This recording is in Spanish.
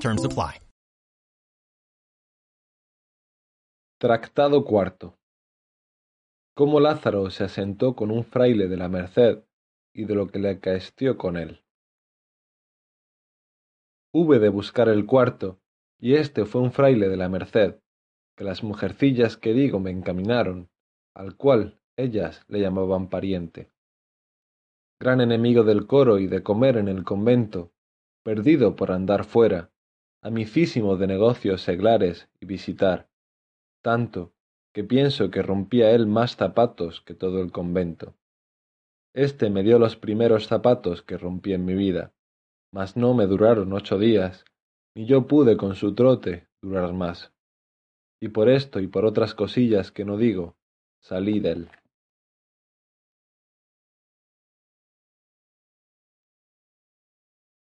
Terms apply. Tractado cuarto. Cómo Lázaro se asentó con un fraile de la Merced y de lo que le acaestió con él. hube de buscar el cuarto, y éste fue un fraile de la Merced, que las mujercillas que digo me encaminaron, al cual ellas le llamaban pariente. Gran enemigo del coro y de comer en el convento, perdido por andar fuera, amicísimo de negocios seglares y visitar, tanto que pienso que rompía él más zapatos que todo el convento. Este me dio los primeros zapatos que rompí en mi vida, mas no me duraron ocho días, ni yo pude con su trote durar más. Y por esto y por otras cosillas que no digo, salí de él.